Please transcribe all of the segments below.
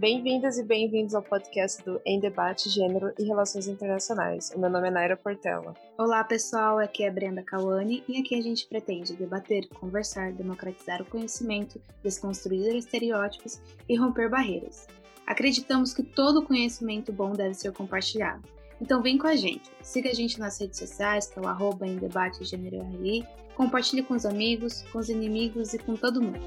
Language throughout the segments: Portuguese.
Bem-vindas e bem-vindos ao podcast do Em Debate Gênero e Relações Internacionais. O meu nome é Naira Portela. Olá, pessoal. Aqui é Brenda Cauane e aqui a gente pretende debater, conversar, democratizar o conhecimento, desconstruir estereótipos e romper barreiras. Acreditamos que todo conhecimento bom deve ser compartilhado. Então vem com a gente. Siga a gente nas redes sociais, que é o arroba em debate gênero RI. Compartilhe com os amigos, com os inimigos e com todo mundo.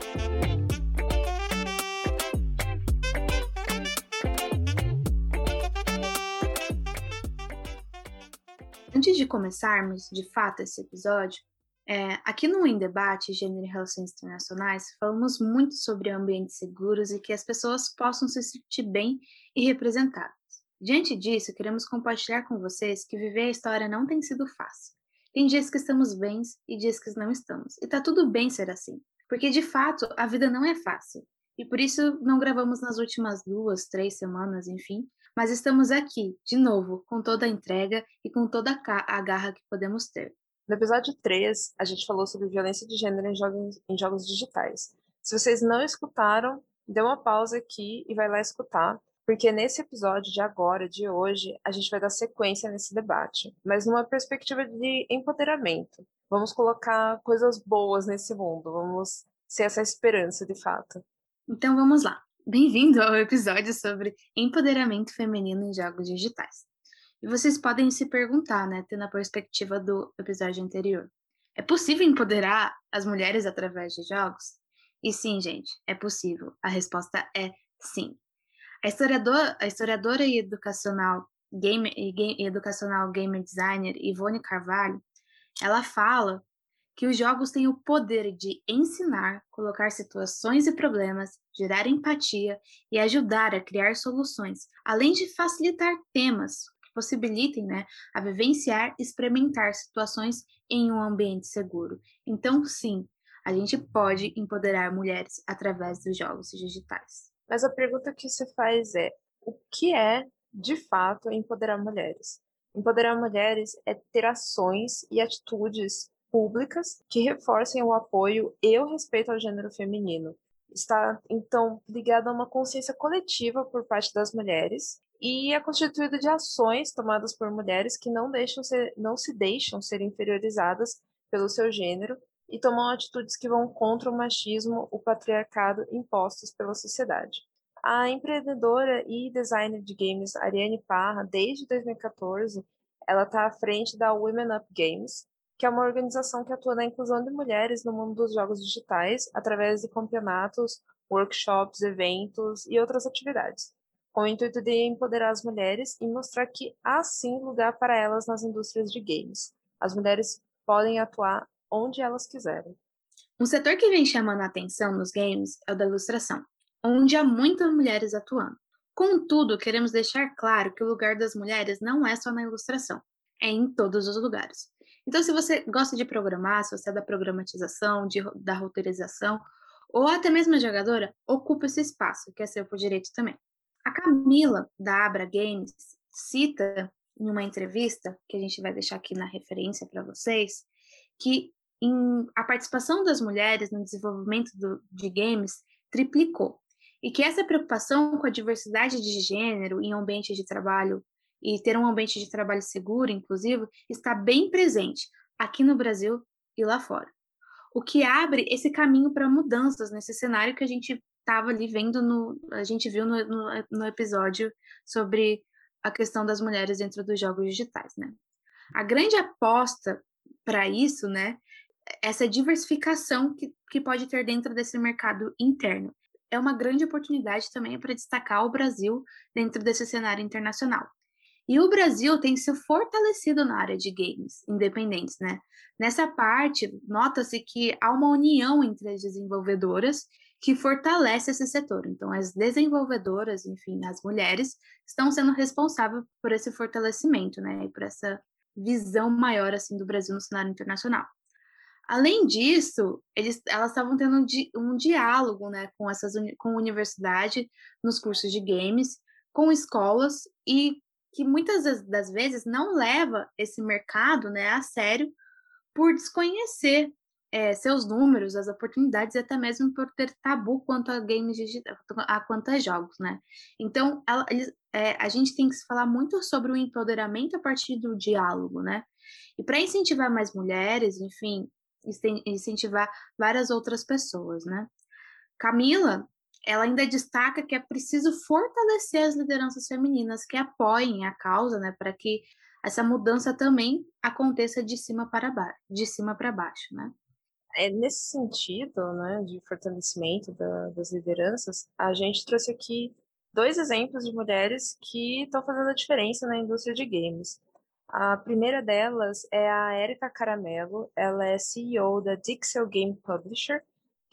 Antes de começarmos, de fato, esse episódio, é, aqui no Em Debate Gênero e Relações Internacionais, falamos muito sobre ambientes seguros e que as pessoas possam se sentir bem e representadas. Diante disso, queremos compartilhar com vocês que viver a história não tem sido fácil. Tem dias que estamos bem e dias que não estamos. E tá tudo bem ser assim, porque de fato a vida não é fácil. E por isso não gravamos nas últimas duas, três semanas, enfim, mas estamos aqui, de novo, com toda a entrega e com toda a garra que podemos ter. No episódio 3, a gente falou sobre violência de gênero em jogos, em jogos digitais. Se vocês não escutaram, dê uma pausa aqui e vai lá escutar, porque nesse episódio de agora, de hoje, a gente vai dar sequência nesse debate, mas numa perspectiva de empoderamento. Vamos colocar coisas boas nesse mundo, vamos ser essa esperança de fato. Então vamos lá. Bem-vindo ao episódio sobre empoderamento feminino em jogos digitais. E vocês podem se perguntar, né, tendo a perspectiva do episódio anterior: é possível empoderar as mulheres através de jogos? E sim, gente, é possível. A resposta é sim. A historiadora, a historiadora e educacional game, e educacional gamer designer Ivone Carvalho, ela fala que os jogos têm o poder de ensinar, colocar situações e problemas, gerar empatia e ajudar a criar soluções, além de facilitar temas que possibilitem né, a vivenciar e experimentar situações em um ambiente seguro. Então, sim, a gente pode empoderar mulheres através dos jogos digitais. Mas a pergunta que você faz é: o que é, de fato, empoderar mulheres? Empoderar mulheres é ter ações e atitudes públicas que reforcem o apoio e o respeito ao gênero feminino. Está, então, ligada a uma consciência coletiva por parte das mulheres e é constituída de ações tomadas por mulheres que não, deixam ser, não se deixam ser inferiorizadas pelo seu gênero e tomam atitudes que vão contra o machismo, o patriarcado impostos pela sociedade. A empreendedora e designer de games Ariane Parra, desde 2014, ela está à frente da Women Up Games, que é uma organização que atua na inclusão de mulheres no mundo dos jogos digitais através de campeonatos, workshops, eventos e outras atividades, com o intuito de empoderar as mulheres e mostrar que há sim lugar para elas nas indústrias de games. As mulheres podem atuar onde elas quiserem. Um setor que vem chamando a atenção nos games é o da ilustração, onde há muitas mulheres atuando. Contudo, queremos deixar claro que o lugar das mulheres não é só na ilustração, é em todos os lugares. Então, se você gosta de programar, se você é da programatização, de, da roteirização, ou até mesmo jogadora, ocupa esse espaço, que é seu por direito também. A Camila, da Abra Games, cita em uma entrevista, que a gente vai deixar aqui na referência para vocês, que em, a participação das mulheres no desenvolvimento do, de games triplicou. E que essa preocupação com a diversidade de gênero em um ambiente de trabalho e ter um ambiente de trabalho seguro, inclusive, está bem presente aqui no Brasil e lá fora. O que abre esse caminho para mudanças nesse cenário que a gente estava ali vendo no. A gente viu no, no, no episódio sobre a questão das mulheres dentro dos jogos digitais, né? A grande aposta para isso, né, essa diversificação que, que pode ter dentro desse mercado interno. É uma grande oportunidade também para destacar o Brasil dentro desse cenário internacional. E o Brasil tem se fortalecido na área de games independentes, né? Nessa parte, nota-se que há uma união entre as desenvolvedoras que fortalece esse setor. Então, as desenvolvedoras, enfim, as mulheres, estão sendo responsáveis por esse fortalecimento, né? E por essa visão maior, assim, do Brasil no cenário internacional. Além disso, eles, elas estavam tendo um, di, um diálogo, né, com essas com a universidade nos cursos de games, com escolas e que muitas das vezes não leva esse mercado né, a sério por desconhecer é, seus números, as oportunidades, e até mesmo por ter tabu quanto a games digitais, a quanto a jogos, né? Então, eles, é, a gente tem que se falar muito sobre o empoderamento a partir do diálogo, né? E para incentivar mais mulheres, enfim, incentivar várias outras pessoas, né? Camila, ela ainda destaca que é preciso fortalecer as lideranças femininas que apoiem a causa, né, para que essa mudança também aconteça de cima para baixo, de cima para baixo, né? É nesse sentido, né, de fortalecimento da, das lideranças, a gente trouxe aqui dois exemplos de mulheres que estão fazendo a diferença na indústria de games. A primeira delas é a Erika Caramelo, ela é CEO da Dixel Game Publisher,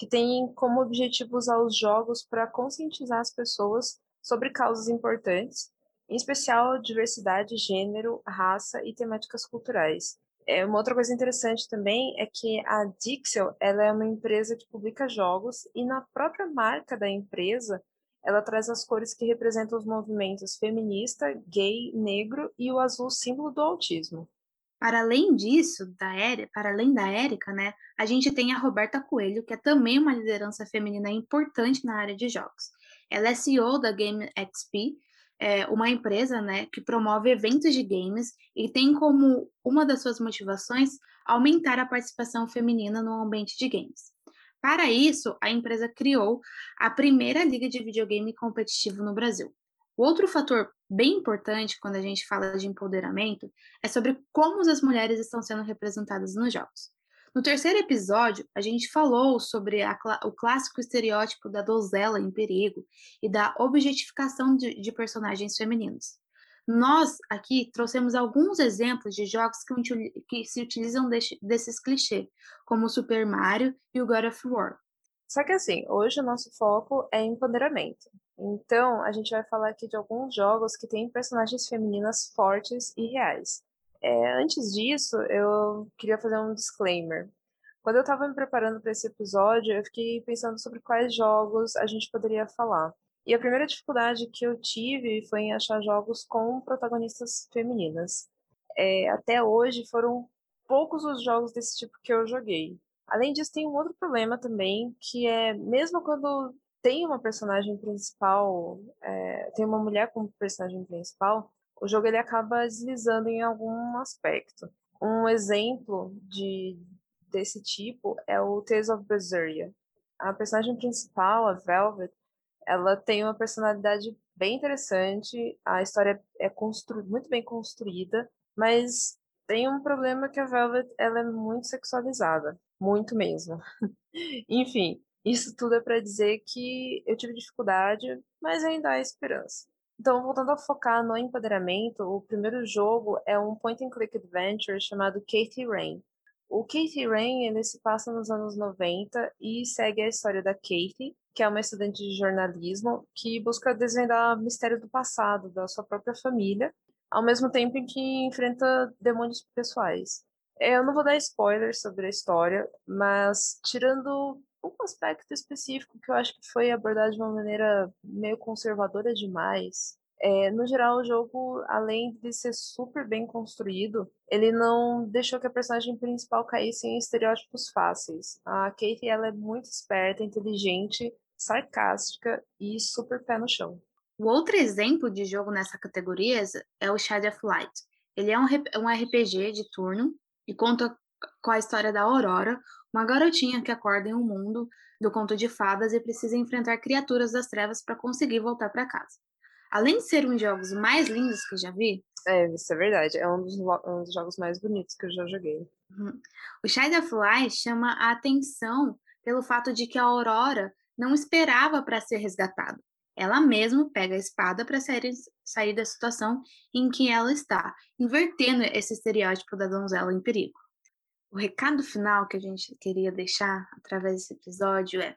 que tem como objetivo usar os jogos para conscientizar as pessoas sobre causas importantes, em especial diversidade, gênero, raça e temáticas culturais. É, uma outra coisa interessante também é que a Dixel ela é uma empresa que publica jogos e na própria marca da empresa ela traz as cores que representam os movimentos feminista, gay, negro e o azul símbolo do autismo. Para além disso, da Érica, para além da Érica, né, a gente tem a Roberta Coelho, que é também uma liderança feminina importante na área de jogos. Ela é CEO da Game XP, é uma empresa né, que promove eventos de games e tem como uma das suas motivações aumentar a participação feminina no ambiente de games. Para isso, a empresa criou a primeira liga de videogame competitivo no Brasil. O outro fator bem importante quando a gente fala de empoderamento é sobre como as mulheres estão sendo representadas nos jogos. No terceiro episódio, a gente falou sobre a, o clássico estereótipo da donzela em perigo e da objetificação de, de personagens femininos. Nós aqui trouxemos alguns exemplos de jogos que, que se utilizam desse, desses clichês, como o Super Mario e o God of War. Só que assim, hoje o nosso foco é empoderamento. Então, a gente vai falar aqui de alguns jogos que têm personagens femininas fortes e reais. É, antes disso, eu queria fazer um disclaimer. Quando eu estava me preparando para esse episódio, eu fiquei pensando sobre quais jogos a gente poderia falar. E a primeira dificuldade que eu tive foi em achar jogos com protagonistas femininas. É, até hoje foram poucos os jogos desse tipo que eu joguei. Além disso, tem um outro problema também, que é mesmo quando tem uma personagem principal, é, tem uma mulher como personagem principal, o jogo ele acaba deslizando em algum aspecto. Um exemplo de desse tipo é o Tales of Berseria. A personagem principal, a Velvet, ela tem uma personalidade bem interessante, a história é muito bem construída, mas tem um problema que a Velvet ela é muito sexualizada, muito mesmo. Enfim, isso tudo é para dizer que eu tive dificuldade, mas ainda há esperança. Então, voltando a focar no empoderamento, o primeiro jogo é um point and click adventure chamado Katie Rain. O Katie Rain ele se passa nos anos 90 e segue a história da Katie, que é uma estudante de jornalismo que busca desvendar mistérios do passado da sua própria família, ao mesmo tempo em que enfrenta demônios pessoais. Eu não vou dar spoilers sobre a história, mas tirando um aspecto específico que eu acho que foi abordado de uma maneira meio conservadora demais. É, no geral, o jogo, além de ser super bem construído, ele não deixou que a personagem principal caísse em estereótipos fáceis. A Kate ela é muito esperta, inteligente, sarcástica e super pé no chão. O outro exemplo de jogo nessa categoria é o Shadow of Light. Ele é um RPG de turno e conta com a história da Aurora, uma garotinha que acorda em um mundo do conto de fadas e precisa enfrentar criaturas das trevas para conseguir voltar para casa. Além de ser um dos jogos mais lindos que eu já vi. É, isso é verdade. É um dos, um dos jogos mais bonitos que eu já joguei. Uhum. O Shadow of Light chama a atenção pelo fato de que a Aurora não esperava para ser resgatada. Ela mesma pega a espada para sair, sair da situação em que ela está, invertendo esse estereótipo da donzela em perigo. O recado final que a gente queria deixar através desse episódio é: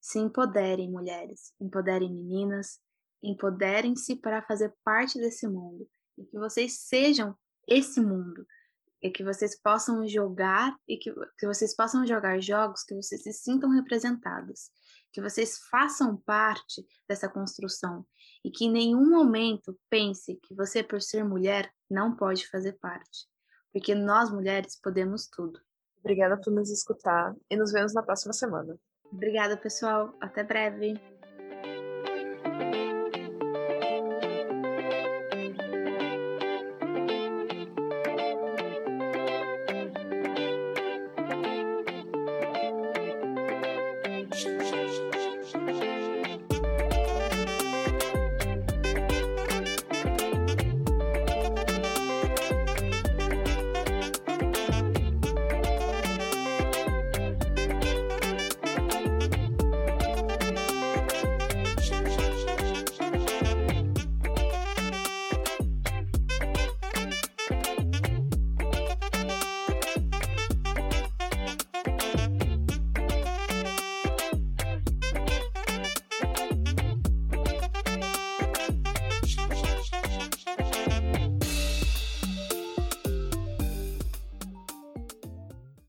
se empoderem, mulheres, empoderem meninas, empoderem-se para fazer parte desse mundo e que vocês sejam esse mundo e que vocês possam jogar e que, que vocês possam jogar jogos que vocês se sintam representados, que vocês façam parte dessa construção e que em nenhum momento pense que você, por ser mulher, não pode fazer parte porque nós mulheres podemos tudo. Obrigada por nos escutar e nos vemos na próxima semana. Obrigada, pessoal. Até breve.